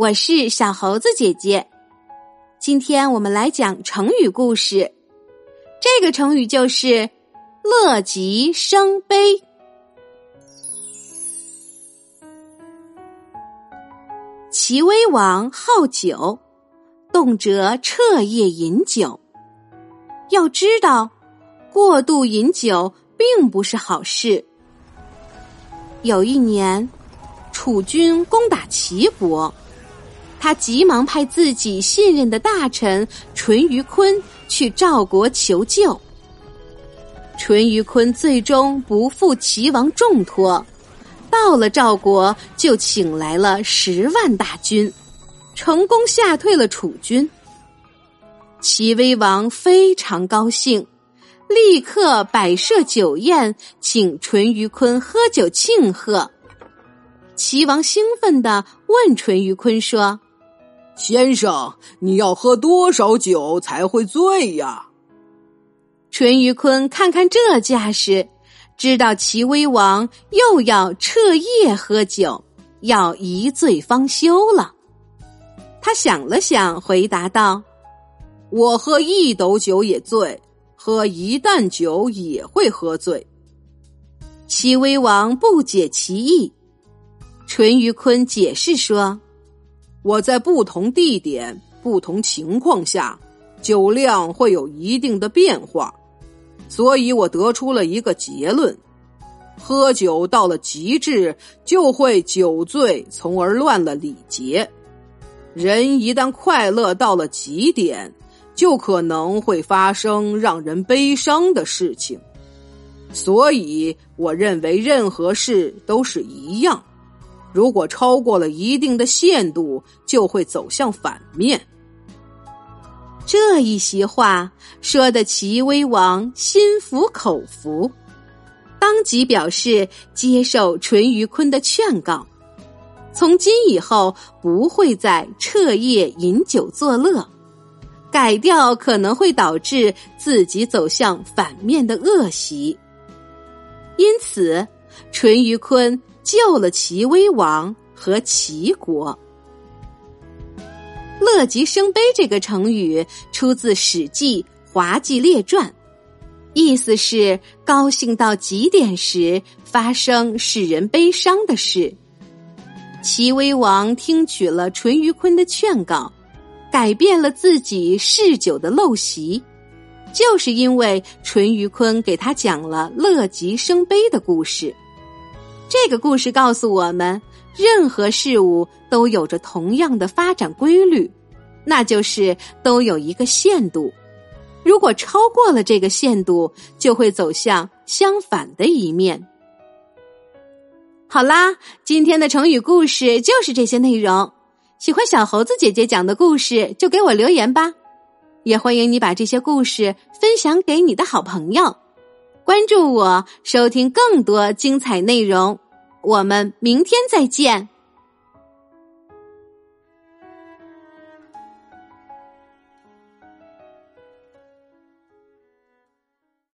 我是小猴子姐姐。今天我们来讲成语故事，这个成语就是“乐极生悲”。齐威王好酒，动辄彻夜饮酒。要知道，过度饮酒并不是好事。有一年，楚军攻打齐国。他急忙派自己信任的大臣淳于髡去赵国求救。淳于髡最终不负齐王重托，到了赵国就请来了十万大军，成功吓退了楚军。齐威王非常高兴，立刻摆设酒宴，请淳于髡喝酒庆贺。齐王兴奋地问淳于髡说。先生，你要喝多少酒才会醉呀？淳于髡看看这架势，知道齐威王又要彻夜喝酒，要一醉方休了。他想了想，回答道：“我喝一斗酒也醉，喝一担酒也会喝醉。”齐威王不解其意，淳于髡解释说。我在不同地点、不同情况下，酒量会有一定的变化，所以我得出了一个结论：喝酒到了极致，就会酒醉，从而乱了礼节。人一旦快乐到了极点，就可能会发生让人悲伤的事情。所以，我认为任何事都是一样。如果超过了一定的限度，就会走向反面。这一席话说的齐威王心服口服，当即表示接受淳于髡的劝告，从今以后不会再彻夜饮酒作乐，改掉可能会导致自己走向反面的恶习。因此，淳于髡。救了齐威王和齐国。乐极生悲这个成语出自《史记·滑稽列传》，意思是高兴到极点时发生使人悲伤的事。齐威王听取了淳于髡的劝告，改变了自己嗜酒的陋习，就是因为淳于髡给他讲了乐极生悲的故事。这个故事告诉我们，任何事物都有着同样的发展规律，那就是都有一个限度。如果超过了这个限度，就会走向相反的一面。好啦，今天的成语故事就是这些内容。喜欢小猴子姐姐讲的故事，就给我留言吧。也欢迎你把这些故事分享给你的好朋友。关注我，收听更多精彩内容。我们明天再见。